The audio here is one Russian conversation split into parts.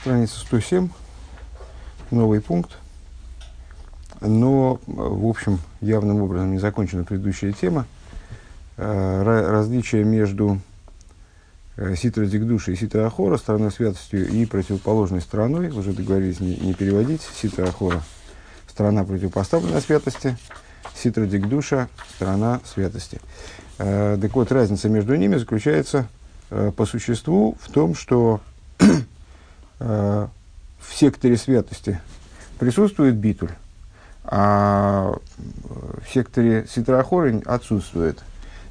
Страница 107, новый пункт. Но, в общем, явным образом не закончена предыдущая тема. Э, различие между э, ситра дикдуши и ситра ахора, стороной святостью и противоположной стороной, уже договорились не, не переводить, ситра ахора, сторона противопоставленной святости, ситра дикдуша, сторона святости. Э, так вот, разница между ними заключается по существу в том, что в секторе святости присутствует битуль, а в секторе ситрахорень отсутствует.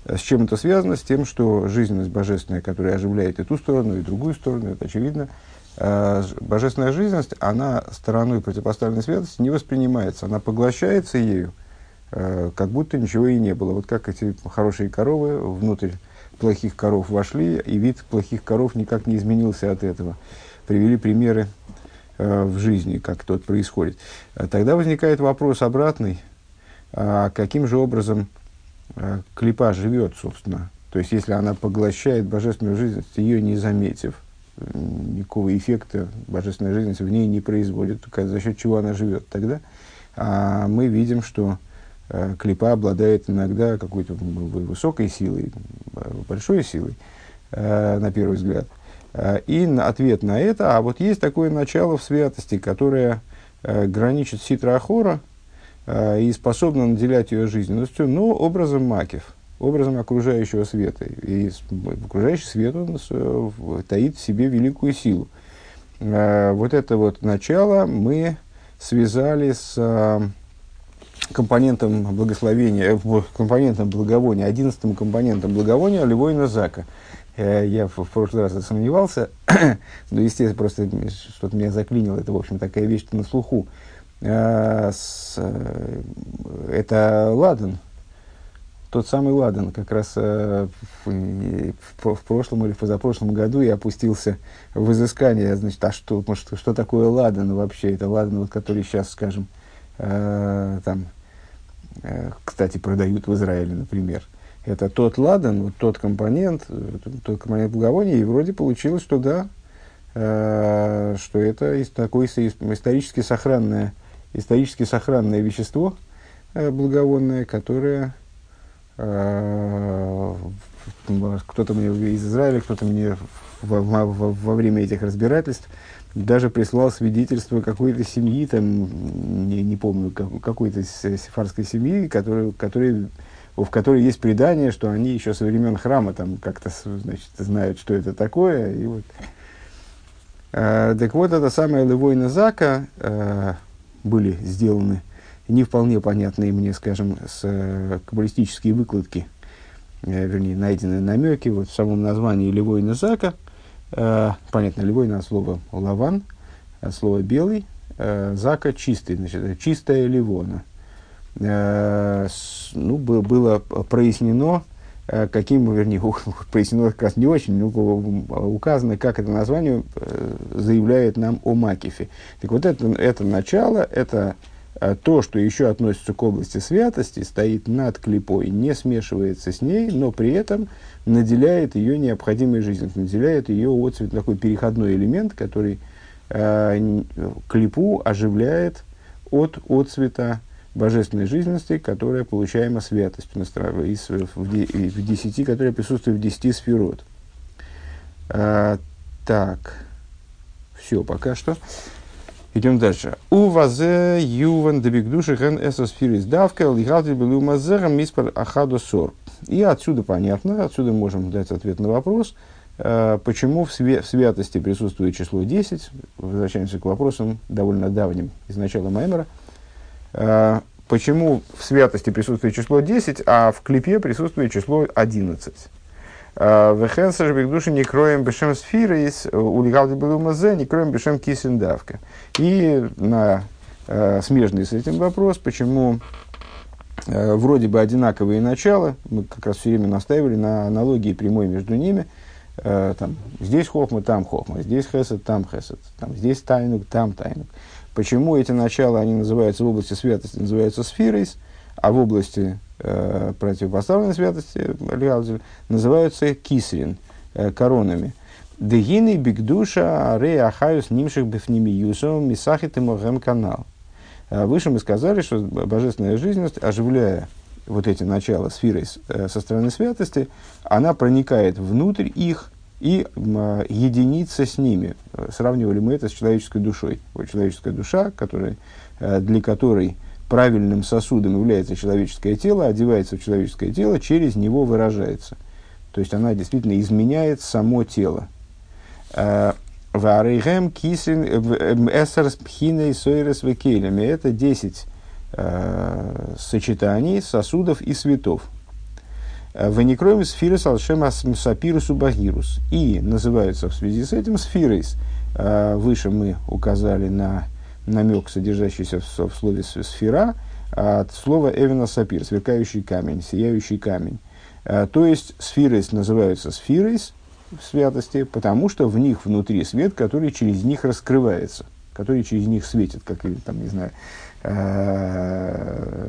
С чем это связано? С тем, что жизненность божественная, которая оживляет и ту сторону, и другую сторону, это очевидно, э, божественная жизненность, она стороной противопоставленной святости не воспринимается, она поглощается ею, э, как будто ничего и не было. Вот как эти хорошие коровы внутрь плохих коров вошли, и вид плохих коров никак не изменился от этого привели примеры э, в жизни, как тот происходит. Э, тогда возникает вопрос обратный, а каким же образом э, клипа живет, собственно. То есть, если она поглощает божественную жизнь, ее не заметив, никакого эффекта божественная жизнь в ней не производит, за счет чего она живет, тогда а мы видим, что клипа обладает иногда какой-то высокой силой, большой силой, на первый взгляд. Э, и ответ на это, а вот есть такое начало в святости, которое э, граничит ситра э, и способно наделять ее жизненностью, но образом макев, образом окружающего света. И окружающий свет он таит в себе великую силу. Вот это вот начало мы связали с компонентом благословения, компонентом благовония, одиннадцатым компонентом благовония Левойна Зака – я в, прошлый раз сомневался, но, естественно, просто что-то меня заклинило, это, в общем, такая вещь на слуху. Э, э, это Ладан, тот самый Ладан, как раз в, в, прошлом или в позапрошлом году я опустился в изыскание, значит, а что, что, что такое Ладан вообще? Это Ладан, вот, который сейчас, скажем, там, кстати, продают в Израиле, например это тот ладан, вот тот компонент, э, тот компонент благовония, и вроде получилось, что да, э, что это такое исторически сохранное, исторически сохранное вещество э, благовонное, которое э, кто-то мне из Израиля, кто-то мне во, во, во время этих разбирательств даже прислал свидетельство какой-то семьи, там, не, не помню, какой-то сефарской семьи, которая, которая в которой есть предание, что они еще со времен храма там как-то значит, знают, что это такое. И вот. А, так вот, это самое Левойна Зака а, были сделаны не вполне понятные мне, скажем, с а, каббалистические выкладки, а, вернее, найденные намеки вот в самом названии Левойна Зака. А, понятно, Левойна от слова лаван, от слова белый, а, Зака чистый, значит, чистая Ливона – Э, ну, было прояснено, э, каким, вернее, прояснено как раз не очень, но указано, как это название э, заявляет нам о Макифе. Так вот, это, это начало, это то, что еще относится к области святости, стоит над клипой, не смешивается с ней, но при этом наделяет ее необходимой жизнью, наделяет ее отцвет, такой переходной элемент, который э, клипу оживляет от отцвета божественной жизненности, которая получаема святостью из, в, десяти, которая присутствует в десяти сферот. А, так, все пока что. Идем дальше. У вазе юван дебигдуши ген эсосфирис давка лигалти белу мазерам миспар ахадо сор. И отсюда понятно, отсюда можем дать ответ на вопрос, а, почему в, в святости присутствует число 10. Возвращаемся к вопросам довольно давним из начала Маймера. А, почему в святости присутствует число 10, а в клипе присутствует число 11? А, Вехенсер бигдуши не кроем бешем сфиры из улигал мазе не кроем бешем кисендавка. И на э, смежный с этим вопрос, почему э, вроде бы одинаковые начала, мы как раз все время настаивали на аналогии прямой между ними, э, там, здесь хохма, там хохма, здесь хесед, там хесед, там, здесь тайнук, там тайнук. Почему эти начала, они называются в области святости, называются сфирой, а в области э, противопоставленной святости называются кисрин, э, коронами. Дегины бигдуша ре ахаюс нимших бифнимиюсом мисахит и канал. Выше мы сказали, что божественная жизненность, оживляя вот эти начала сферы со стороны святости, она проникает внутрь их и единится с ними. Сравнивали мы это с человеческой душой. Вот человеческая душа, которая, для которой правильным сосудом является человеческое тело, одевается в человеческое тело, через него выражается. То есть она действительно изменяет само тело. Э, Варейхем кисин эсерс пхиной сойрес векелями. Это 10 э, сочетаний сосудов и светов. Э, Ваникроем сфирос алшем сапирусу багирус. И называются в связи с этим сфирис. Э, выше мы указали на намек, содержащийся в, в слове сфера, от слова Эвена Сапир, сверкающий камень, сияющий камень. То есть сферы называются сферой в святости, потому что в них внутри свет, который через них раскрывается, который через них светит, как, там, не знаю, э,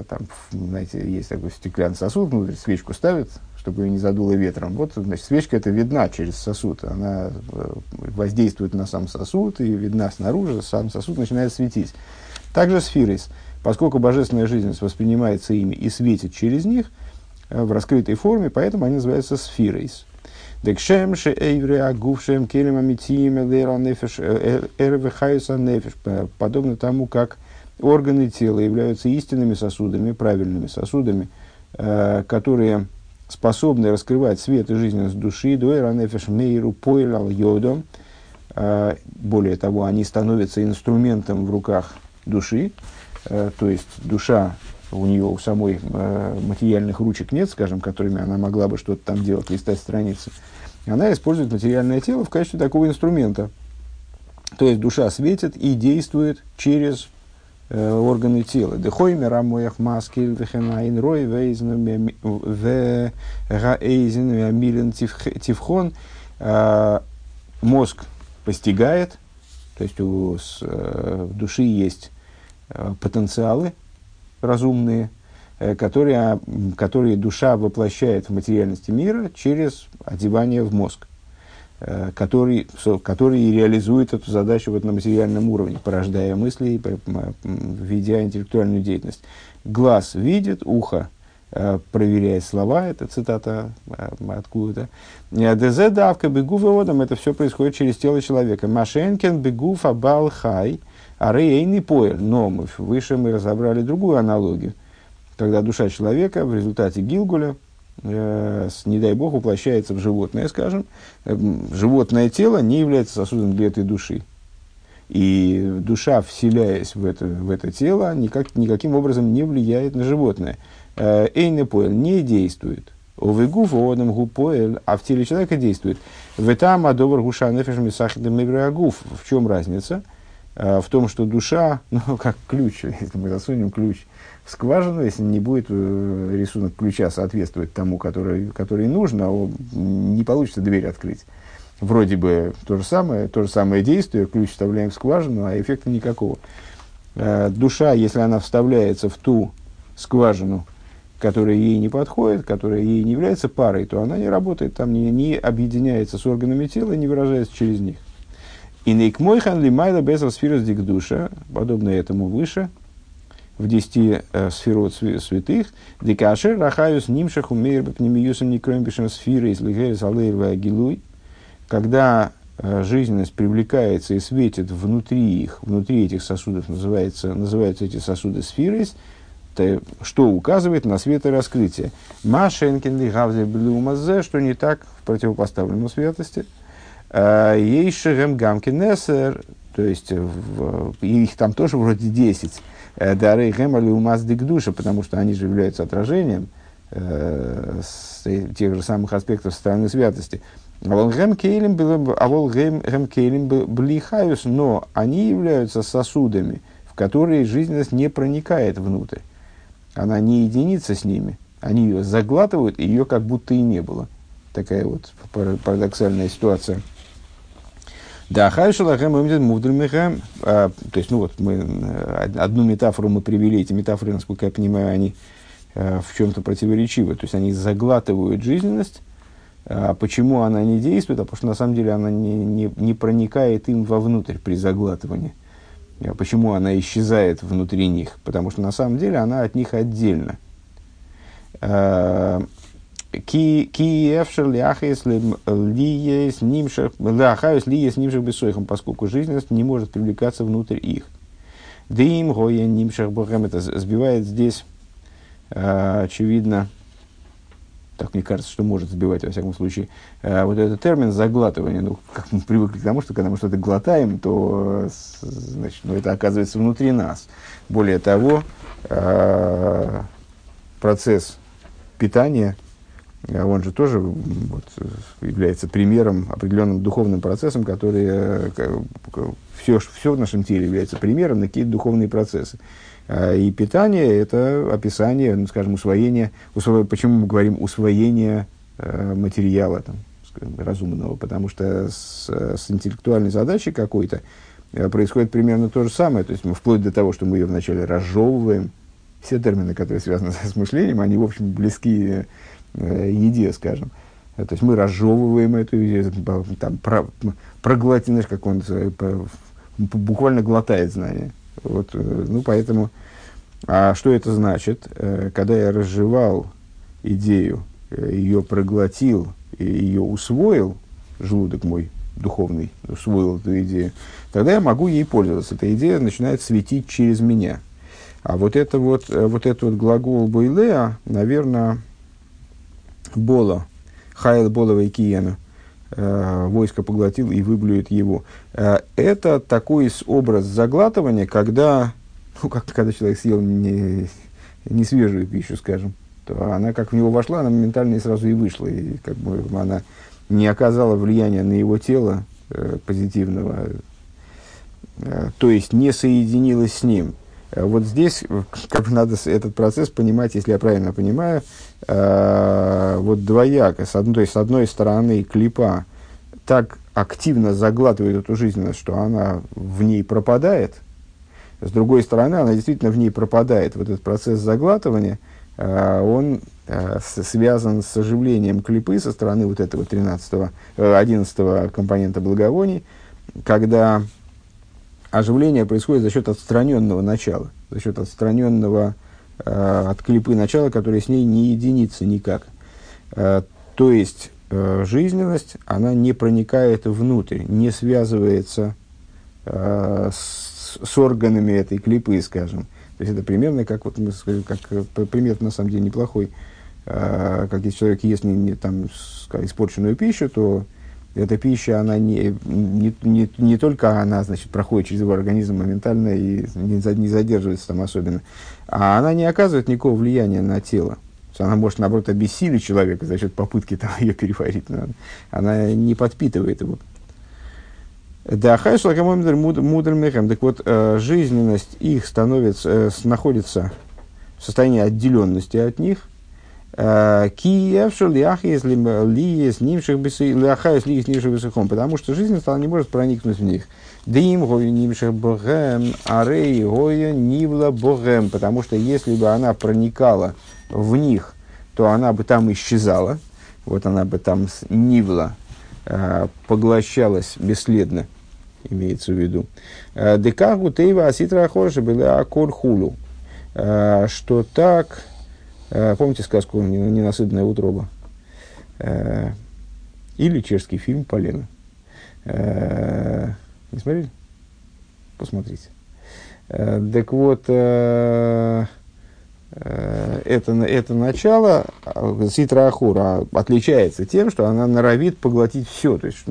там, знаете, есть такой стеклянный сосуд, внутрь свечку ставят, чтобы ее не задуло ветром. Вот, значит, свечка это видна через сосуд. Она э, воздействует на сам сосуд и видна снаружи, сам сосуд начинает светить. Также сфирис. Поскольку божественная жизнь воспринимается ими и светит через них э, в раскрытой форме, поэтому они называются сфирис. Декшем ше эйвре агувшем келем амитием нефеш э, эрвехайса нефеш. Подобно тому, как органы тела являются истинными сосудами, правильными сосудами, которые способны раскрывать свет и жизненность души, дуэранефеш мейру пойлал йодом. А, более того, они становятся инструментом в руках души, а, то есть душа у нее у самой а, материальных ручек нет, скажем, которыми она могла бы что-то там делать, листать страницы. Она использует материальное тело в качестве такого инструмента. То есть душа светит и действует через Э, органы тела. Дехойми рамоях маскель вехенайн рой вейзен веамилен тивхон. Э, мозг постигает, то есть у с, э, в души есть потенциалы разумные, которые, которые душа воплощает в материальности мира через одевание в мозг. Э, который, который реализует эту задачу вот на материальном уровне, порождая мысли, ведя интеллектуальную деятельность. Глаз видит, ухо э, проверяет слова, это цитата э, откуда-то. ДЗ давка бегу выводом, это все происходит через тело человека. Машенкен бегу фабал хай, а рейный поэр. Но мы, выше мы разобрали другую аналогию. Когда душа человека в результате Гилгуля, э, не дай бог, воплощается в животное, скажем, э, животное тело не является сосудом для этой души. И душа, вселяясь в это, в это тело, никак, никаким образом не влияет на животное. Э, Эйне поэль не действует. Овегуф одам гупоэль, а в теле человека действует. В этом адовар гуша нефеш мисахидам В чем разница? Э, в том, что душа, ну, как ключ, если мы засунем ключ скважину, если не будет э, рисунок ключа соответствовать тому, который, который нужно, а не получится дверь открыть. Вроде бы то же самое, то же самое действие, ключ вставляем в скважину, а эффекта никакого. Э, душа, если она вставляется в ту скважину, которая ей не подходит, которая ей не является парой, то она не работает, там не, не объединяется с органами тела, не выражается через них. И нейкмойхан лимайла безал сфирус дикдуша, подобно этому выше, в десяти э, сферот святых, дикашер рахаюс нимшах умеер бапнемиюсом некромбишем сфиры из лигерис алейрва гилуй, когда э, жизненность привлекается и светит внутри их, внутри этих сосудов, называется, называются эти сосуды сфирой, что указывает на светораскрытие. Машенкин ли гавзе блюмазе, что не так в противопоставленном святости. Э, Ейшерем гамкинесер, то есть в, их там тоже вроде 10 Э, дары Гемали Умаз душа, потому что они же являются отражением э, с, тех же самых аспектов стороны святости. А вол Гем Кейлем Блихаюс, но они являются сосудами, в которые жизненность не проникает внутрь. Она не единится с ними. Они ее заглатывают, и ее как будто и не было. Такая вот парадоксальная ситуация. Да, хайшалахем мудрмихем. А, то есть, ну вот, мы э, одну метафору мы привели, эти метафоры, насколько я понимаю, они э, в чем-то противоречивы. То есть, они заглатывают жизненность, А почему она не действует? А потому что на самом деле она не, не, не проникает им вовнутрь при заглатывании. А почему она исчезает внутри них? Потому что на самом деле она от них отдельно. А, כי אי אפשר לחיות להיות נמשך לחיות להיות נמשך בתוכם, поскольку жизненность не может привлекаться внутрь их. Дым гоя нимших богам это сбивает здесь а, очевидно так мне кажется, что может сбивать, во всяком случае, э, вот этот термин заглатывание. Ну, как мы привыкли к тому, что когда мы что-то глотаем, то значит, ну, это оказывается внутри нас. Более того, э, процесс питания, он же тоже вот, является примером, определенным духовным процессом, который все, все в нашем теле является примером на какие-то духовные процессы. А, и питание – это описание, ну, скажем, усвоение, усво... почему мы говорим усвоение э, материала там, разумного, потому что с, с интеллектуальной задачей какой-то э, происходит примерно то же самое, то есть мы вплоть до того, что мы ее вначале разжевываем, все термины, которые связаны с мышлением, они, в общем, близки э, еде, скажем. То есть мы разжевываем эту идею, там, про, проглотим, знаешь, как он буквально глотает знания. Вот, э, ну, поэтому, а что это значит? Э, когда я разжевал идею, э, ее проглотил, ее усвоил, желудок мой духовный усвоил эту идею, тогда я могу ей пользоваться. Эта идея начинает светить через меня. А вот это вот, вот этот вот глагол Бойлеа, наверное, Бола, Хайл Болова и Киена – войско поглотил и выблюет его. Э, это такой образ заглатывания, когда, ну, как, когда человек съел не, не свежую пищу, скажем, то она как в него вошла, она моментально и сразу и вышла. И как бы она не оказала влияния на его тело э, позитивного, э, то есть не соединилась с ним. Э, вот здесь как бы надо этот процесс понимать, если я правильно понимаю, э, вот двояко. С одной, то есть, с одной стороны, клипа так активно заглатывает эту жизненность, что она в ней пропадает. С другой стороны, она действительно в ней пропадает. Вот этот процесс заглатывания, э, он э, связан с оживлением клипы со стороны вот этого 13 11 э, компонента благовоний, когда оживление происходит за счет отстраненного начала, за счет отстраненного э, от клипы начала, которое с ней не единится никак. Э, то есть э, жизненность, она не проникает внутрь, не связывается э, с, с органами этой клипы, скажем. То есть это примерно как, вот мы как э, пример на самом деле неплохой. Э, как если человек ест не, не, там, испорченную пищу, то эта пища, она не, не, не, не только она, значит, проходит через его организм моментально и не, не задерживается там особенно, а она не оказывает никакого влияния на тело. Она может, наоборот, обессилить человека за счет попытки там, ее переварить, но она не подпитывает его. Да, хайшла мудр мехем. Так вот, э, жизненность их становится, э, находится в состоянии отделенности от них – Киевшер ляхес лиес нимших ляхаес лиес нимших бесухом, потому что жизнь стала не может проникнуть в них. Дим гою нимших богем, арей гою нивла богем, потому что если бы она проникала в них, то она бы там исчезала, вот она бы там нивла, поглощалась бесследно, имеется в виду. Декагу тейва аситра ахорша была аколь хулу, что так Э, помните сказку «Ненасытная утроба»? Э, или чешский фильм «Полено». Э, не смотрели? Посмотрите. Так вот, это, это начало Ситра Ахура отличается тем, что она норовит поглотить все. То есть,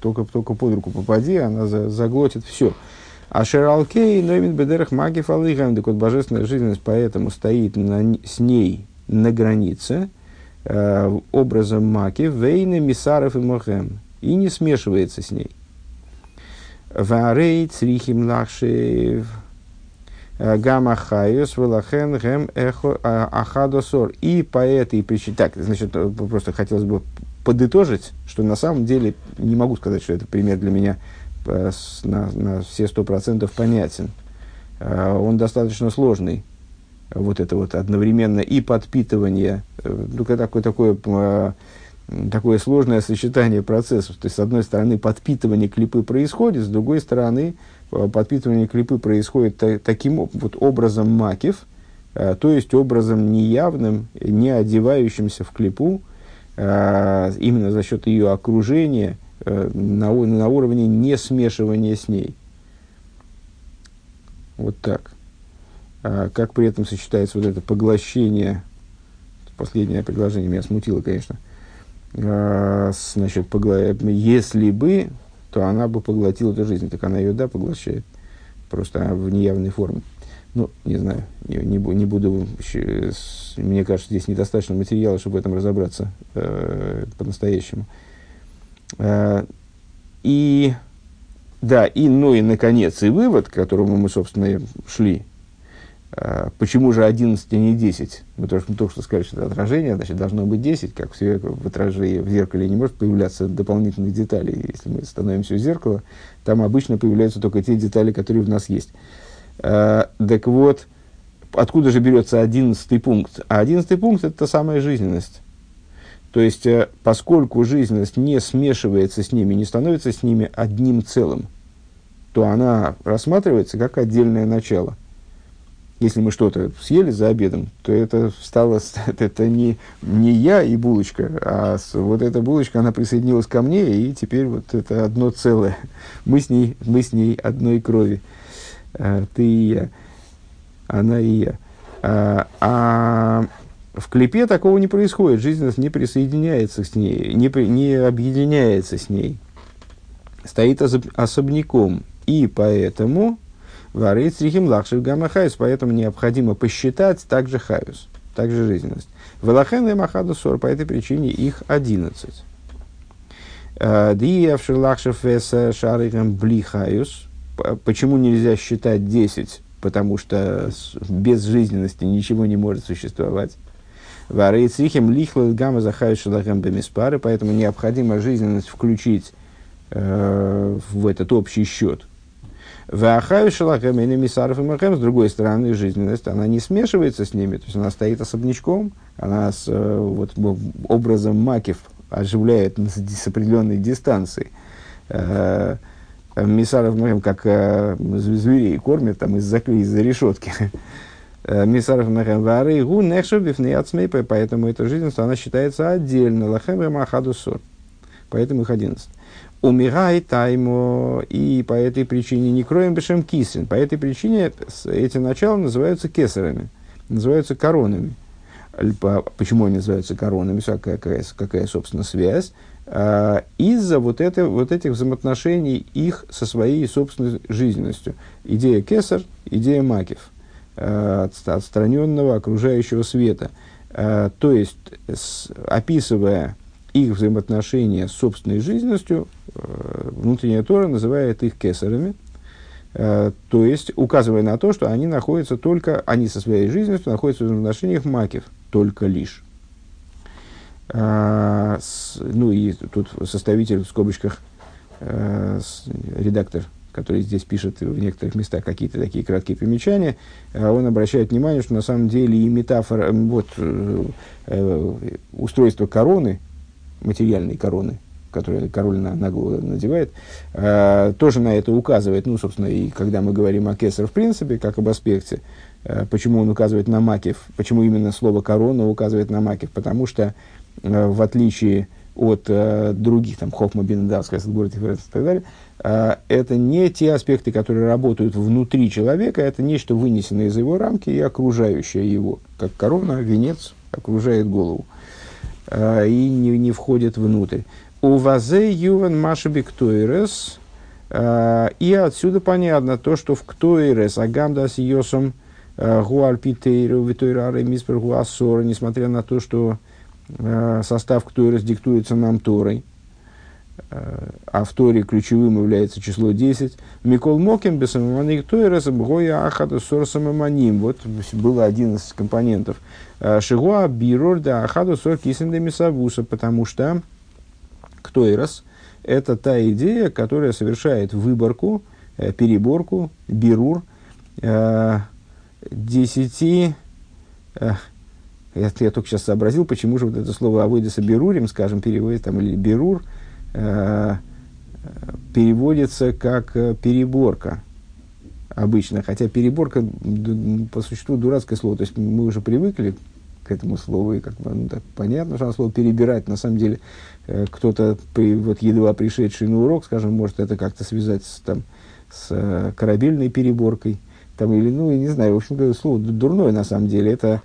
только, только под руку попади, она заглотит все. А Шералкей, Ноймин Бедерах Маги Фалыхам, так вот божественная жизненность поэтому стоит на, с ней на границе э, образом Маки, Вейны, Мисаров и Мохем, и не смешивается с ней. Варей, Црихим Лахшев, э, Гамма Хайос, Велахен, Гем, Эхо, а, Ахадосор. И по этой причине, так, значит, просто хотелось бы подытожить, что на самом деле не могу сказать, что это пример для меня Э, на, на все сто процентов понятен. Э, он достаточно сложный. Вот это вот одновременно и подпитывание, э, ну, такое, такое такое сложное сочетание процессов. То есть, с одной стороны, подпитывание клипы происходит, с другой стороны, э, подпитывание клипы происходит та, таким вот образом макив, э, то есть образом неявным, не одевающимся в клипу, э, именно за счет ее окружения, э, на, на уровне не смешивания с ней. Вот так. А как при этом сочетается вот это поглощение, последнее предложение меня смутило, конечно, а, значит, погла... если бы, то она бы поглотила эту жизнь, так она ее, да, поглощает, просто в неявной форме. Ну, не знаю, не, не, не буду, мне кажется, здесь недостаточно материала, чтобы в этом разобраться э, по-настоящему. Э, и, да, и, ну и, наконец, и вывод, к которому мы, собственно, шли, а, почему же 11, а не 10? Мы только, мы только что сказали, что это отражение, значит, должно быть 10, как все в отражении в зеркале не может появляться дополнительных деталей. Если мы становимся у зеркала, там обычно появляются только те детали, которые в нас есть. А, так вот, откуда же берется 11 пункт? А 11 пункт – это та самая жизненность. То есть, э, поскольку жизненность не смешивается с ними, не становится с ними одним целым, то она рассматривается как отдельное начало – если мы что-то съели за обедом, то это стало, это не, не я и булочка, а вот эта булочка, она присоединилась ко мне, и теперь вот это одно целое. Мы с ней, мы с ней одной крови. А, ты и я, она и я. А, а в клипе такого не происходит, жизненность не присоединяется с ней, не, не объединяется с ней, стоит особняком. И поэтому Варит срихим лахшив гамма хайус, поэтому необходимо посчитать также хайус, также жизненность. Велахен и махаду сор, по этой причине их одиннадцать. Э, Диявши лахшив веса шарихам бли хайус. Почему нельзя считать десять? Потому что без жизненности ничего не может существовать. Варит срихим лихлал гамма захайус шалахам бемиспары, поэтому необходимо жизненность включить э, в этот общий счет – Вахаю шалахем и мисаров и махем, с другой стороны, жизненность, она не смешивается с ними, то есть она стоит особнячком, она с э, вот, образом макив оживляет с определенной дистанции. Э, мисаров как э, зверей кормят там из-за из решетки. Мисаров махем вары гу бифнеяцмей, поэтому эта жизненность, она считается отдельно. Лахем и махаду сор. Поэтому их одиннадцать умирает таймо, и по этой причине не кроем бешем кисин. По этой причине эти начала называются кесарами, называются коронами. Почему они называются коронами? Какая, какая, какая собственно, связь? А, из-за вот, это, вот этих взаимоотношений их со своей собственной жизненностью. Идея кесар, идея макев, отстраненного окружающего света. А, то есть, описывая их взаимоотношения с собственной жизненностью, э, внутренняя Тора называет их кесарами, э, то есть указывая на то, что они находятся только, они со своей жизненностью находятся в взаимоотношениях макев, только лишь. Ну и тут составитель в скобочках, э, редактор, который здесь пишет в некоторых местах какие-то такие краткие примечания, он обращает внимание, что на самом деле и метафора, вот, э, устройство короны, материальной короны, которую король на, на голову надевает, э, тоже на это указывает. Ну, собственно, и когда мы говорим о кесар в принципе, как об аспекте, э, почему он указывает на макев, почему именно слово корона указывает на макев, потому что э, в отличие от э, других, там, Хохма, Бенедавская, Садгурат и так далее, э, это не те аспекты, которые работают внутри человека, это нечто вынесенное из его рамки и окружающее его, как корона, венец окружает голову. Э, и не, не входит внутрь. У вазе юван машаби ктуэрес, э, и отсюда понятно то, что в ктуэрес, агамда с йосом э, гуальпитейру, витойрары миспер гуасора, несмотря на то, что состав ктуэрес диктуется нам Торой, а в Торе ключевым является число 10. Микол Моким, Бесамаманик Тойрес, Бгоя Ахада Сорсамаманим. Вот было 11 компонентов. Шигуа Бирор да Ахаду Сор Кисенда Мисавуса, потому что Ктойрос – это та идея, которая совершает выборку, э, переборку, бирур, э, десяти, э, я, только сейчас сообразил, почему же вот это слово авойдеса берурим, скажем, переводит там, или берур, э, переводится как э, переборка обычно. Хотя переборка по существу дурацкое слово. То есть мы уже привыкли к этому слову, и как ну, так, понятно, что слово перебирать, на самом деле, э, кто-то, при, вот едва пришедший на урок, скажем, может это как-то связать с, там, с э, корабельной переборкой, там, или, ну, я не знаю, в общем, слово дурное, на самом деле, это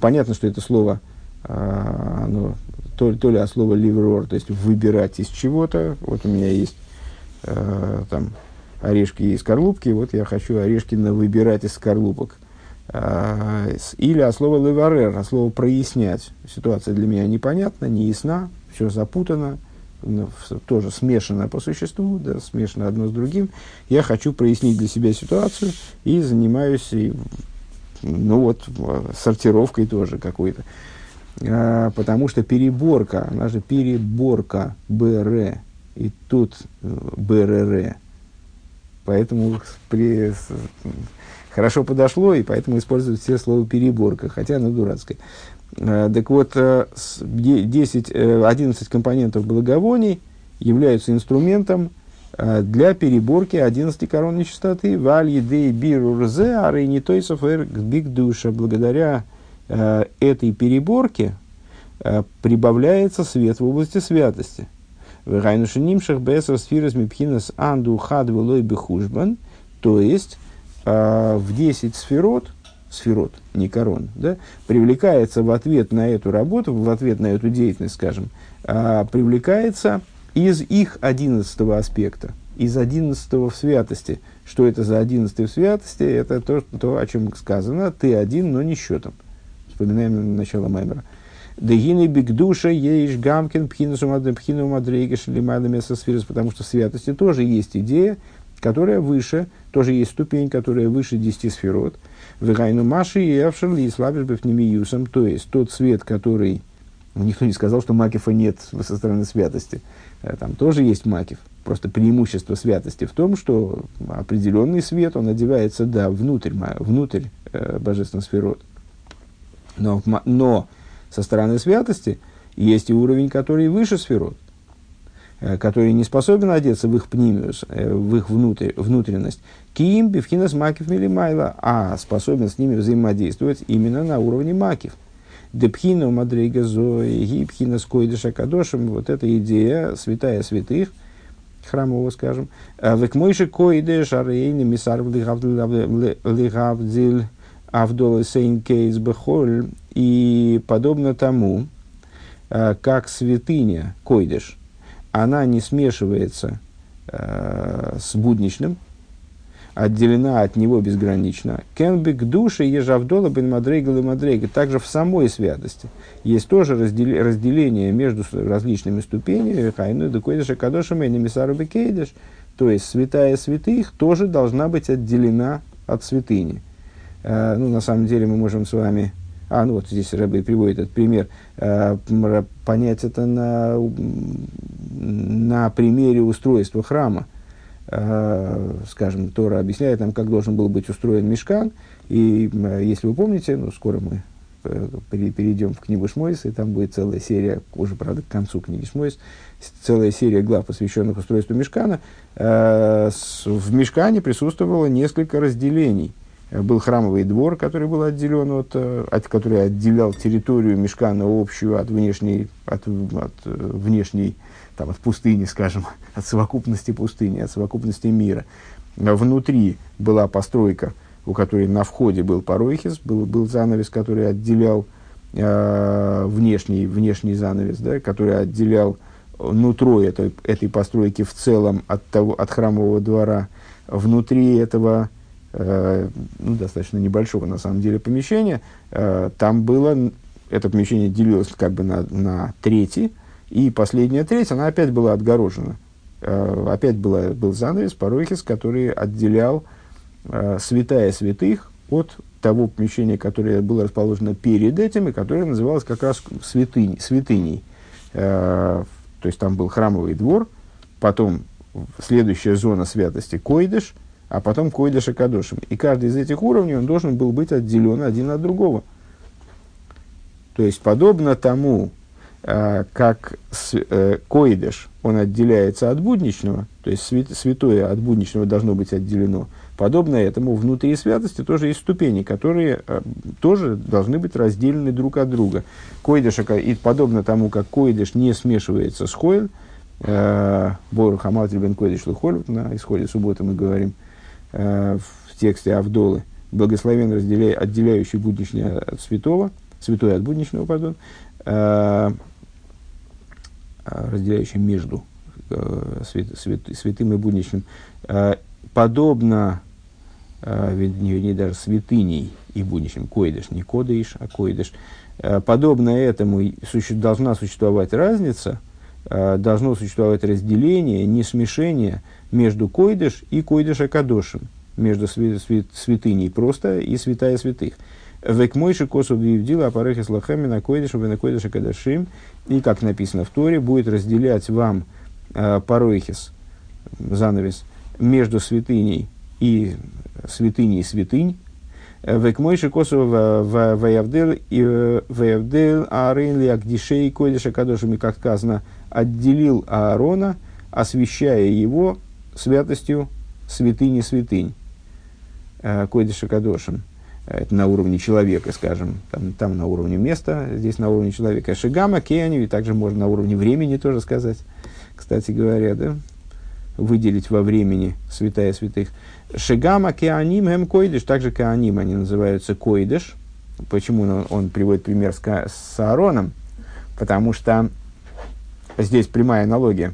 понятно, что это слово, э, оно, то, то ли от слова ливрор, то есть выбирать из чего-то. Вот у меня есть э, там орешки и скорлупки, вот я хочу орешки на выбирать из скорлупок. Или от слова леварер, от слова прояснять. Ситуация для меня непонятна, неясна, все запутано, тоже смешано по существу, да, смешано одно с другим. Я хочу прояснить для себя ситуацию и занимаюсь ну вот, сортировкой тоже какой-то. А, потому что переборка, она же переборка БР, и тут э, БРР. Поэтому при, хорошо подошло, и поэтому используют все слова переборка, хотя оно дурацкое. А, так вот, 10, э, 11 э, компонентов благовоний являются инструментом Э, для переборки 11 корон нечистоты. Валь едей биру рзе, а рейнитойсов эр биг душа. Благодаря э, этой переборке э, прибавляется свет в области святости. Вегайнуши нимшах бесер сфирос мипхинас анду хад велой бехужбан. То есть, э, в 10 сферот, сферот, не корон, да, привлекается в ответ на эту работу, в ответ на эту деятельность, скажем, э, привлекается из их одиннадцатого аспекта, из одиннадцатого в святости. Что это за одиннадцатый в святости? Это то, то, о чем сказано. Ты один, но не счетом. Вспоминаем начало Маймера. Дегины бигдуша еиш гамкин пхину мадрейгеш лимайна сфирус, потому что в святости тоже есть идея, которая выше, тоже есть ступень, которая выше десяти сферот. Вегайну маши и авшерли и слабишь бифнемиюсом, то есть тот свет, который Никто не сказал, что макифа нет со стороны святости. Э, там тоже есть макив. Просто преимущество святости в том, что определенный свет, он одевается, да, внутрь, внутрь э, божественного сферот. Но, но со стороны святости есть и уровень, который выше сферот, э, который не способен одеться в их пнимиус, э, в их внутрь, внутренность. Ким, бифхинас, макив, милимайла, а способен с ними взаимодействовать именно на уровне макив – Депхина Мадрейга Зои, Гипхина Скойдыша Кадошем, вот эта идея святая святых, храмового, скажем, Векмойши Койдыш, Арейни, Мисар Лигавдзиль, Авдолы Сейн Кейс Бехоль, и подобно тому, э, как святыня Койдыш, она не смешивается э, с будничным, отделена от него безгранично. Кенбик души ежавдола бен мадрейга и мадрейга. Также в самой святости есть тоже раздел, разделение между различными ступенями. Хайну декойдыша кадошем и немисару бекейдыш. То есть святая святых тоже должна быть отделена от святыни. Э, ну, на самом деле мы можем с вами а, ну вот здесь Рэбби приводит этот пример. Э, понять это на, на примере устройства храма. Э, скажем, Тора объясняет нам, как должен был быть устроен мешкан. И э, если вы помните, ну, скоро мы э, перейдем в книгу Шмойс, и там будет целая серия, уже, правда, к концу книги Шмойс, целая серия глав, посвященных устройству мешкана. В мешкане присутствовало несколько разделений. Был храмовый двор, который был отделен от, от который отделял территорию мешкана общую от внешней, от, от внешней там, от пустыни, скажем, от совокупности пустыни, от совокупности мира. Внутри была постройка, у которой на входе был паройхис, был, был занавес, который отделял э, внешний, внешний занавес, да, который отделял нутро этой, этой постройки в целом от, того, от храмового двора. Внутри этого э, ну, достаточно небольшого на самом деле помещения, э, там было, это помещение делилось как бы на, на трети, и последняя треть, она опять была отгорожена. Э, опять была, был занавес, парохис, который отделял э, святая святых от того помещения, которое было расположено перед этим, и которое называлось как раз святынь, святыней. Э, то есть там был храмовый двор, потом следующая зона святости – койдыш, а потом койдыш и кадошим. И каждый из этих уровней он должен был быть отделен один от другого – То есть, подобно тому, как с, э, коидыш, он отделяется от будничного, то есть свят, святое от будничного должно быть отделено, подобно этому внутри святости тоже есть ступени, которые э, тоже должны быть разделены друг от друга. Коидыш, и подобно тому, как коидыш не смешивается с хойль, э, Бору Хаматри бен Койдыш Лухоль, на исходе субботы мы говорим э, в тексте Авдолы, благословен разделяя, отделяющий будничное от святого, святое от будничного, пардон, э, разделяющий между свят, свят, святым и будничным, подобно, не, не даже святыней и будничным, койдыш, не кодыш, а койдыш, подобно этому должна существовать разница – Э, должно существовать разделение, не смешение между койдыш и койдыш акадошем, между свя- свя- святыней просто и святая святых. Век мойши косу вивдила апарехи слахами на койдыш на койдыш акадашим. И, как написано в Торе, будет разделять вам э, занавес, между святыней и святыней святынь, Век мойши косу ваявдел и ваявдел арейн ли агдишей койдыша кадошами, как сказано, отделил Аарона, освящая его святостью святыни святынь, э, койдыша кадошем. Это на уровне человека, скажем, там, там на уровне места, здесь на уровне человека. Шигама, Кеани, и также можно на уровне времени тоже сказать, кстати говоря, да, выделить во времени святая святых. Шигама, Кеаним, Эм Койдыш, также Кеаним, они называются Койдыш. Почему он, он приводит пример с, с Аароном? Потому что здесь прямая аналогия.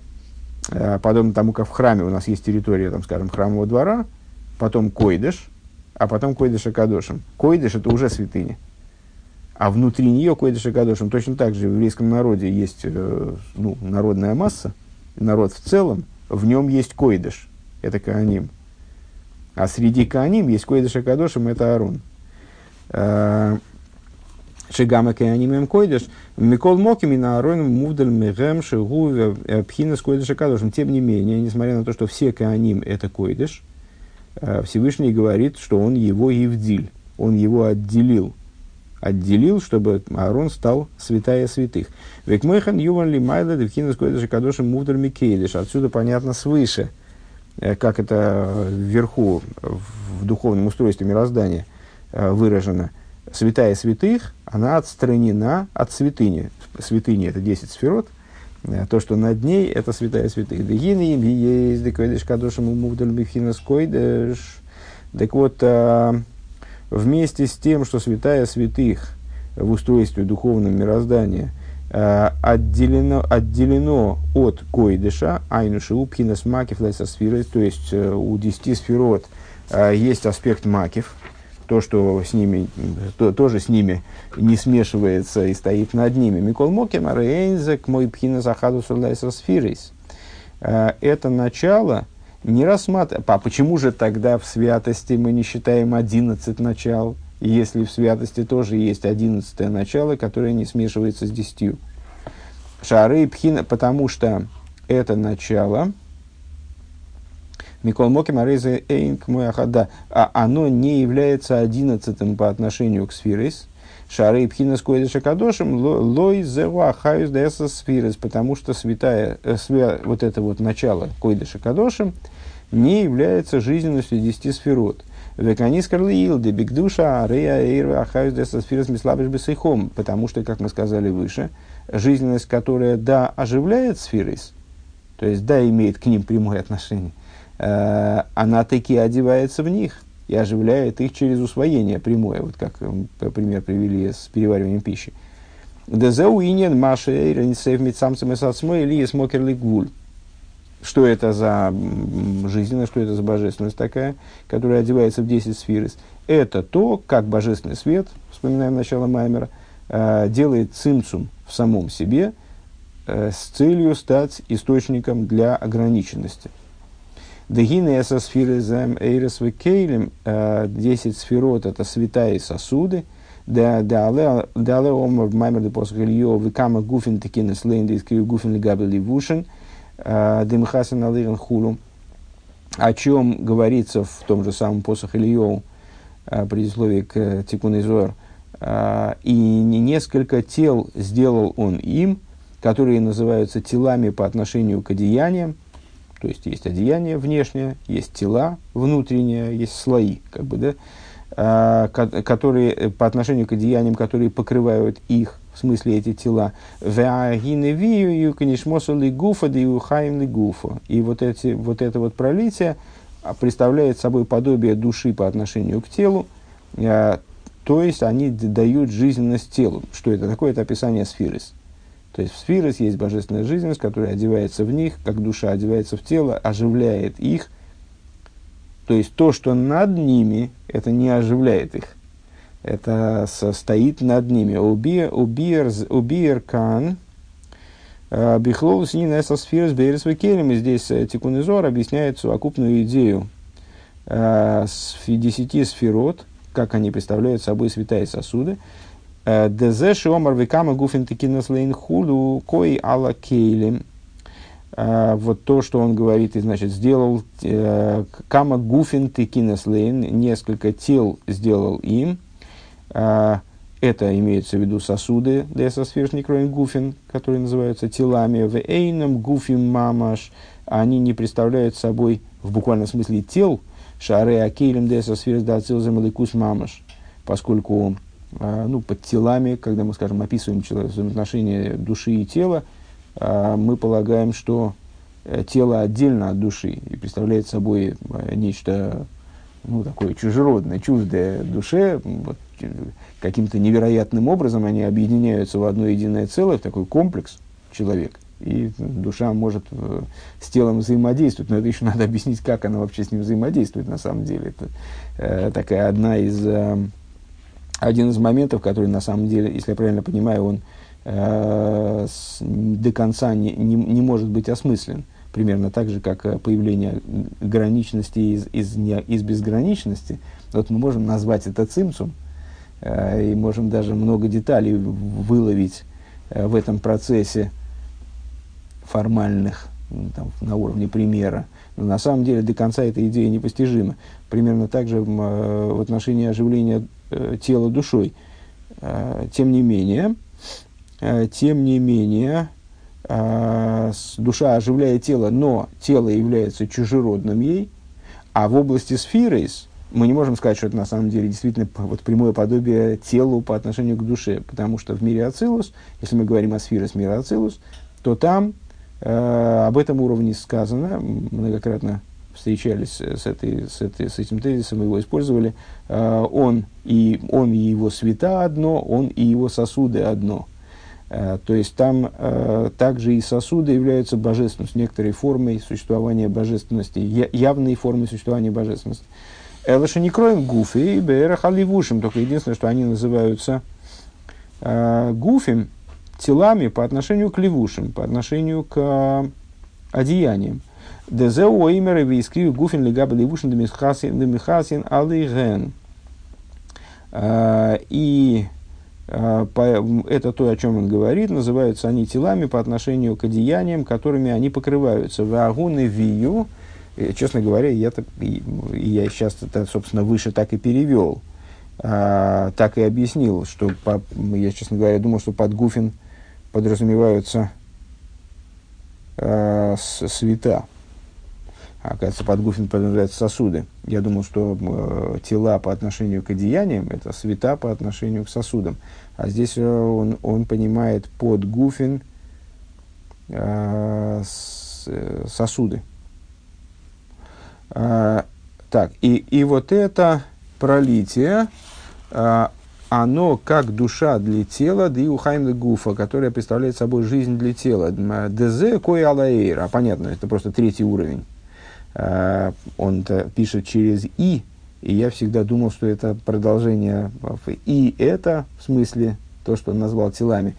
Э, подобно тому, как в храме у нас есть территория, там, скажем, храмового двора, потом койдыш, а потом койдыш Акадошем. Койдыш – это уже святыня. А внутри нее койдыш Акадошем точно так же в еврейском народе есть э, ну, народная масса, народ в целом, в нем есть койдыш, это Кааним. А среди Кааним есть койдыш Акадошем, это Арон. Э, Шигама Кеанимем Койдыш, Микол Мокими на Ароном Мувдаль Мегем Шигу Пхина с Койдыша Кадошем. Тем не менее, несмотря на то, что все Кеаним это Койдыш, Всевышний говорит, что он его Евдиль, он его отделил. Отделил, чтобы Аарон стал святая святых. Векмехан Юван Лимайла Девхина с Койдыша Кадошем Мувдаль Микейдыш. Отсюда понятно свыше, э, как это вверху в духовном устройстве мироздания выражено – святая святых, она отстранена от святыни. Святыни – это 10 сферот. Э, то, что над ней, это святая святых. Дегины им есть, декведеш кадошем умувдаль бифхинас койдеш. Так вот, э, вместе с тем, что святая святых в устройстве духовного мироздания э, отделено, отделено от койдыша, айнуши упхинас макив лайсасфиры, то есть у 10 сферот есть аспект макив, то, что с ними, то, тоже с ними не смешивается и стоит над ними. Микол Мокем, Рейнзек, мой пхина захаду сфирис. Э, это начало не рассматривать. А почему же тогда в святости мы не считаем 11 начал, если в святости тоже есть 11 начало, которое не смешивается с 10? Шары и пхина, потому что это начало – Микол Моким Арейзе Эйнк Муахада, а оно не является одиннадцатым по отношению к сфирис, Шары и Пхина Скойдыша Кадошем, Лой Зева Хаюс Деса Сфирис, потому что святая, э, свя, вот это вот начало Койдыша Кадошем не является жизненностью десяти сферот. Веканис Карлиил, Дебигдуша, Арея Эйрва Ахаюс Деса Сфирис Мислабиш Бесейхом, потому что, как мы сказали выше, жизненность, которая, да, оживляет сфирис, то есть, да, имеет к ним прямое отношение – она таки одевается в них и оживляет их через усвоение прямое, вот как пример привели с перевариванием пищи. Дезауинен Маша Эйренсев Митсамцем и Сацмой или Смокерли Гвуль. Что это за жизненность, что это за божественность такая, которая одевается в 10 сферис? Это то, как божественный свет, вспоминаем начало Маймера, э, делает цимцум в самом себе э, с целью стать источником для ограниченности – Дегины эса сферы зам эйрес кейлем, 10 сферот это святая сосуды, да але омар маймер де посох Ильё, векама гуфин текинес лейн, да искрию гуфин легабел ливушин, дымхасен алырен хулу, о чем говорится в том же самом посох Ильё, предисловии к Тикун Изор, и несколько тел сделал он им, которые называются телами по отношению к одеяниям. То есть есть одеяние внешнее, есть тела внутренние, есть слои, как бы, да, а, которые э, по отношению к одеяниям, которые покрывают их, в смысле эти тела. И вот, эти, вот это вот пролитие а, представляет собой подобие души по отношению к телу, а, то есть они дают жизненность телу. Что это такое? Это описание сфирис. То есть в сфирис есть божественная жизненность, которая одевается в них, как душа одевается в тело, оживляет их – то есть то, что над ними, это не оживляет их. Это стоит над ними. Убир кан. Э, Бихлоу с ней сферы с берес И здесь э, Тикун Изор объясняет совокупную идею э, десяти сферот, как они представляют собой святая сосуды. Дезе шиомар векама гуфин текинас лейн худу кой ала кейлем. А, вот то, что он говорит, и, значит, сделал э, Кама Гуфин Текинеслейн, несколько тел сделал им. Э, это имеется в виду сосуды Десасфиршник Роин Гуфин, которые называются телами. В Эйном Гуфин Мамаш. Они не представляют собой в буквальном смысле тел. Шары Акейлем Десасфирс Дацилзем Ликус Мамаш. Поскольку ну, под телами, когда мы, скажем, описываем взаимоотношения души и тела, а, мы полагаем, что э, тело отдельно от души и представляет собой э, нечто ну, такое чужеродное, чуждое душе, вот, каким-то невероятным образом они объединяются в одно единое целое, в такой комплекс человек. И душа может э, с телом взаимодействовать, но это еще надо объяснить, как она вообще с ним взаимодействует на самом деле. Это э, такая одна из, э, один из моментов, который на самом деле, если я правильно понимаю, он э, до конца не, не, не может быть осмыслен. Примерно так же, как э, появление граничности из, из, не, из безграничности. Вот мы можем назвать это цимцум, э, и можем даже много деталей выловить э, в этом процессе формальных, там, на уровне примера. Но на самом деле до конца эта идея непостижима. Примерно так же э, в отношении оживления тела душой. Э, тем не менее, Э, тем не менее, э, душа оживляет тело, но тело является чужеродным ей, а в области сферы мы не можем сказать, что это на самом деле действительно вот прямое подобие телу по отношению к душе, потому что в мире Ацилус, если мы говорим о сфере мира Ацилус, то там э, об этом уровне сказано, многократно встречались с, этой, с, этой, с этим тезисом, его использовали, э, он, и, он и его света одно, он и его сосуды одно – Э, то есть там э, также и сосуды являются божественностью, некоторой формой существования божественности, явной формой существования божественности. Элыша не кроем гуфи и берахаливушим, только единственное, что они называются гуфим, телами по отношению к левушим, по отношению к одеяниям. Дезеу имер и вискрию гуфин легаба левушин демихасин алиген. Э, и а, это то, о чем он говорит, называются они телами по отношению к одеяниям, которыми они покрываются. Вагун и вию, честно говоря, я, так, я сейчас это, собственно, выше так и перевел, а, так и объяснил, что, я, честно говоря, думал, что под Гуфин подразумеваются а, света, оказывается, под Гуфин подразумеваются сосуды. Я думал, что э, тела по отношению к одеяниям – это света по отношению к сосудам. А здесь э, он, он понимает под Гуфин э, с, э, сосуды. А, так, и, и вот это пролитие, а, оно как душа для тела, да и ухайм гуфа, которая представляет собой жизнь для тела. ДЗ кой алаэйра, понятно, это просто третий уровень Э, он пишет через «и», и я всегда думал, что это продолжение «и» это, в смысле, то, что он назвал телами.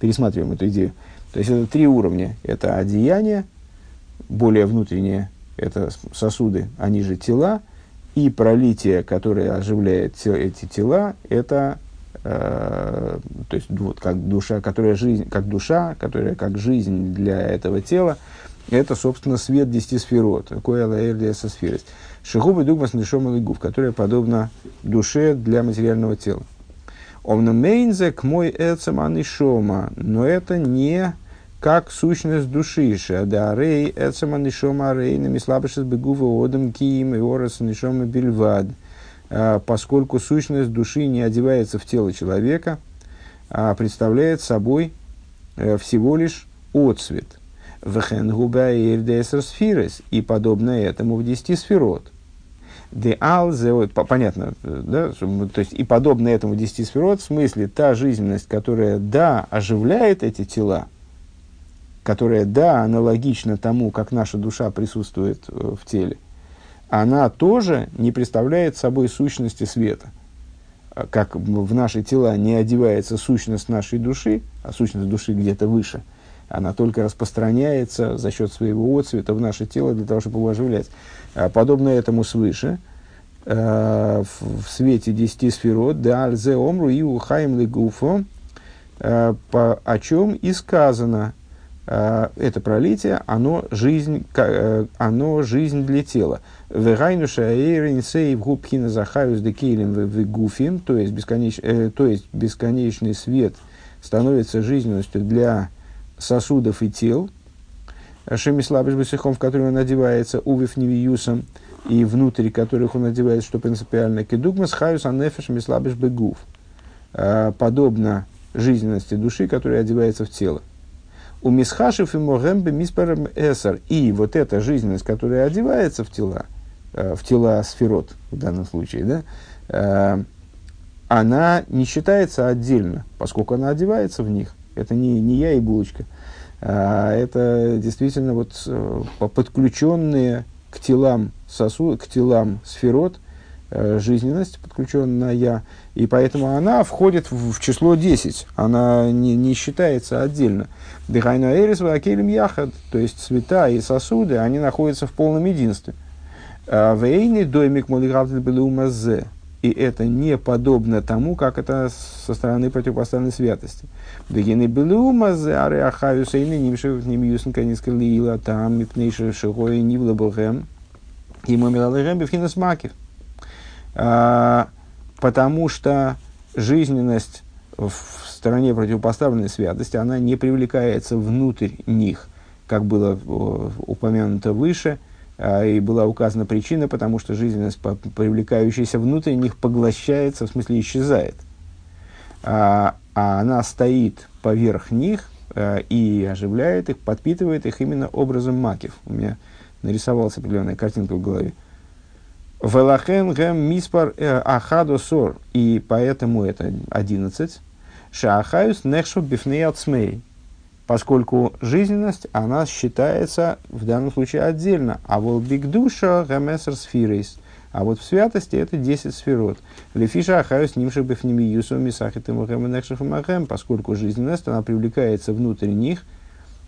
Пересматриваем эту идею. То есть это три уровня. Это одеяние, более внутреннее, это сосуды, они же тела, и пролитие, которое оживляет эти тела, это э, то есть вот как душа, которая жизнь, как душа, которая как жизнь для этого тела, это, собственно, свет десяти сферот. Такое алаэль со сферость. Шихубы дугмас нишом гуф, которая подобна душе для материального тела. Омнамейнзек мой эцеманишома, но это не как сущность души. Да рей эцеманишома рей намислабышес бегува одам киим и орас нишома бельвад. А, поскольку сущность души не одевается в тело человека, а представляет собой э, всего лишь отцвет. И сфирес, и подобно этому в десяти сферот. Де алзе, понятно, да, то есть и подобно этому десяти сферот, в смысле та жизненность, которая, да, оживляет эти тела, которая, да, аналогична тому, как наша душа присутствует э, в теле, она тоже не представляет собой сущности света. Как в наши тела не одевается сущность нашей души, а сущность души где-то выше, она только распространяется за счет своего отцвета в наше тело для того, чтобы его оживлять. А подобно этому свыше, э, в, свете десяти сферот, да альзе омру и ухаим легуфо, э, о чем и сказано, э, это пролитие, оно жизнь, оно жизнь для тела. Вегайнуша эйрин сейв губхина захаюс декейлем вегуфим, то есть бесконечный свет становится жизненностью для сосудов и тел, Шемислабиш Бесихом, в который он одевается, Увив Невиюсом, и внутрь которых он одевается, что принципиально, Кедугмас Хаюс Анефеш Мислабиш Бегув, а, подобно жизненности души, которая одевается в тело. У Мисхашев и Могембе Миспарем Эсар, и вот эта жизненность, которая одевается в тела, а, в тела сферот в данном случае, да, а, она не считается отдельно, поскольку она одевается в них. Это не, не я и булочка. А это действительно вот э, подключенные к телам сосуд, к телам сферот, э, жизненность подключенная, и поэтому она входит в, в число 10, она не, не считается отдельно. Дыхайна эрис вакелем яхад, то есть цвета и сосуды, они находятся в полном единстве. А Вейни доймик молигавдель умазе, и это не подобно тому, как это со стороны противопоставленной святости. Дагины белума зары ахавюса и нимшев ним юсенка нискалила там мипнейши шигой нивла богем и мамилалэгэм бифхинас макив. А, потому что жизненность в стороне противопоставленной святости, она не привлекается внутрь них, как было упомянуто выше – и была указана причина, потому что жизненность, привлекающаяся внутрь них, поглощается, в смысле исчезает. А, а она стоит поверх них а, и оживляет их, подпитывает их именно образом макив. У меня нарисовалась определенная картинка в голове. Велахен гэм миспар э, ахадо сор. И поэтому это 11. Шаахаюс нехшу бифней ацмей поскольку жизненность, она считается в данном случае отдельно. А вот бигдуша гамесер сфирейс. А вот в святости это 10 сферот. Лефиша ахаюс нимших бифними юсом мисахитым мэм, поскольку жизненность, она привлекается внутрь них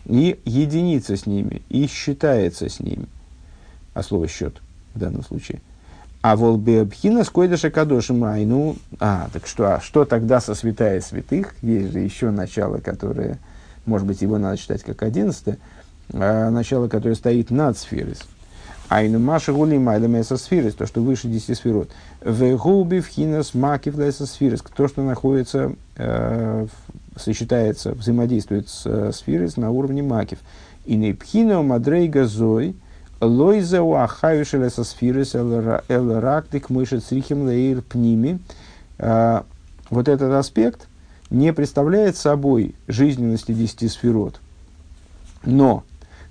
и единится с ними, и считается с ними. А слово счет в данном случае. А волбеабхина скойдаша кадоши майну. А, так что, а что тогда со святая святых? Есть же еще начало, которое может быть, его надо читать как одиннадцатое, а начало, которое стоит над сферой. Айну Маша Гули Майда сферис, то, что выше десяти сферот. В Губи в Хинас Макив сферис, то, что находится, э, сочетается, взаимодействует с э, сферис на уровне Макив. И не пхина мадрей газой, лойзе у ахаюшеля со сферис эл рактик мышет срихим лейр пними. Э, вот этот аспект – не представляет собой жизненности десяти сферот. Но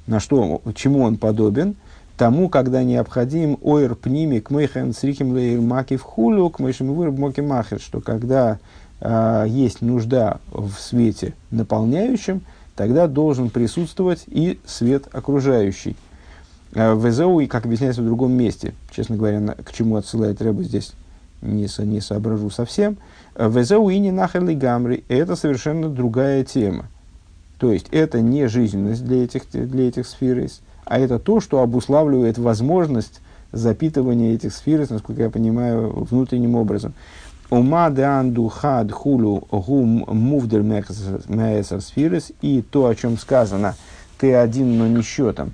на что, чему он подобен? Тому, когда необходим ойр пними к мейхен срихим лейр маки в хулю, к мейшим выруб моки махер, что когда э, есть нужда в свете наполняющем, тогда должен присутствовать и свет окружающий. А, в Эзоу, и как объясняется в другом месте, честно говоря, на, к чему отсылает Рэба здесь, не, со, не соображу совсем, Везауини нахерли гамри – это совершенно другая тема. То есть, это не жизненность для этих, для этих сфер, а это то, что обуславливает возможность запитывания этих сфер, насколько я понимаю, внутренним образом. Ума деанду хад хулю гум мувдер мэсер сфирис и то, о чем сказано, ты один, но не счетом.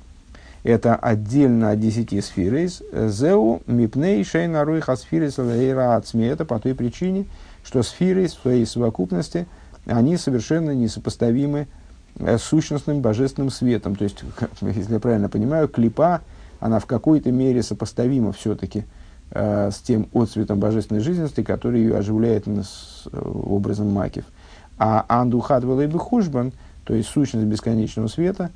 Это отдельно от десяти сферис. Зеу мипней шейна руиха сферис лейра ацми. Это по той причине, что сферы в своей совокупности, они совершенно несопоставимы с сущностным божественным светом. То есть, если я правильно понимаю, клипа, она в какой-то мере сопоставима все-таки э, с тем отцветом божественной жизненности, который ее оживляет с э, образом макив. А андухат хужбан, то есть сущность бесконечного света,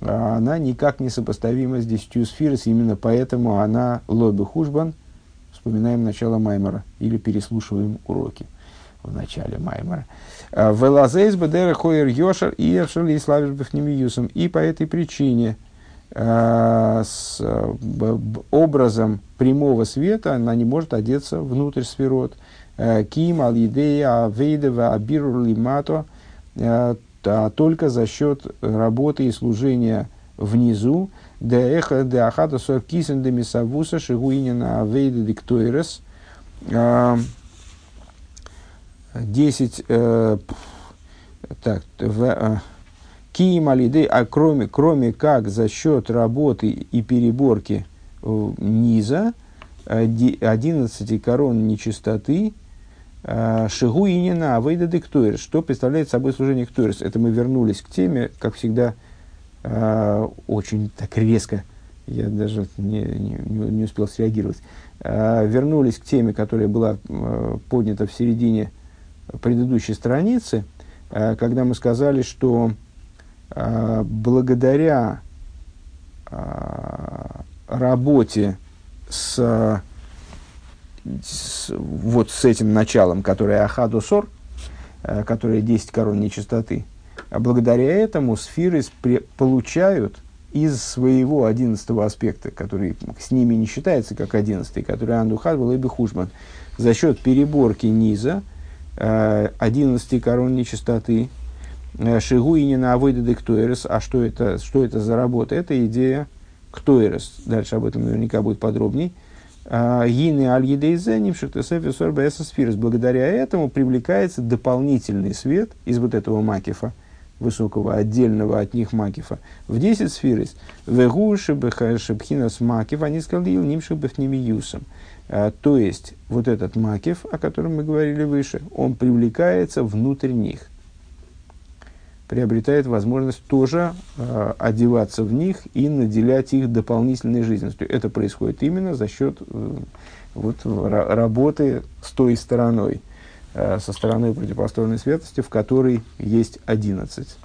она никак не сопоставима с десятью сферос, именно поэтому она лобы хужбан, вспоминаем начало Маймера или переслушиваем уроки в начале Маймера. «Э, Велазейс бедера хоер йошар и эршер и славиш бифнемиюсом. И по этой причине э, с образом прямого света она не может одеться внутрь сферот. Ким, Ал-Идея, Авейдева, Абиру, Лимато, а только за счет работы и служения внизу, де эхо де ахата сор мисавуса шигуинина авейда. Десять, так, в, Киим алиды, а кроме, кроме как за счет работы и переборки низа, 11 корон нечистоты, Шигуинина, Авейда Диктуэрс. Что представляет собой служение Ктуэрс? Это мы вернулись к теме, как всегда, очень так резко, я даже не, не, не успел среагировать. Вернулись к теме, которая была поднята в середине предыдущей страницы, когда мы сказали, что благодаря работе с с, вот с этим началом, которое Ахаду Сор, э, которое 10 корон нечистоты, а благодаря этому сферы получают из своего одиннадцатого аспекта, который с ними не считается как одиннадцатый, который Андухат был и Хужман, за счет переборки низа, э, одиннадцати корон нечистоты, э, Шигу и не на ктуэрес. А что это, что это за работа? Это идея ктуэрес. Дальше об этом наверняка будет подробней. Гины аль-едейзе нимшихтесефи сорбаэсосфирс. Благодаря этому привлекается дополнительный свет из вот этого макифа, высокого, отдельного от них макифа, в 10 сферис. Вегу шебхинас макиф, они сказали, нимших бефнемиюсом. То есть, вот этот макиф, о котором мы говорили выше, он привлекается внутрь них – приобретает возможность тоже э, одеваться в них и наделять их дополнительной жизненностью. Это происходит именно за счет э, вот, работы с той стороной, э, со стороной противопоставленной светости, в которой есть одиннадцать.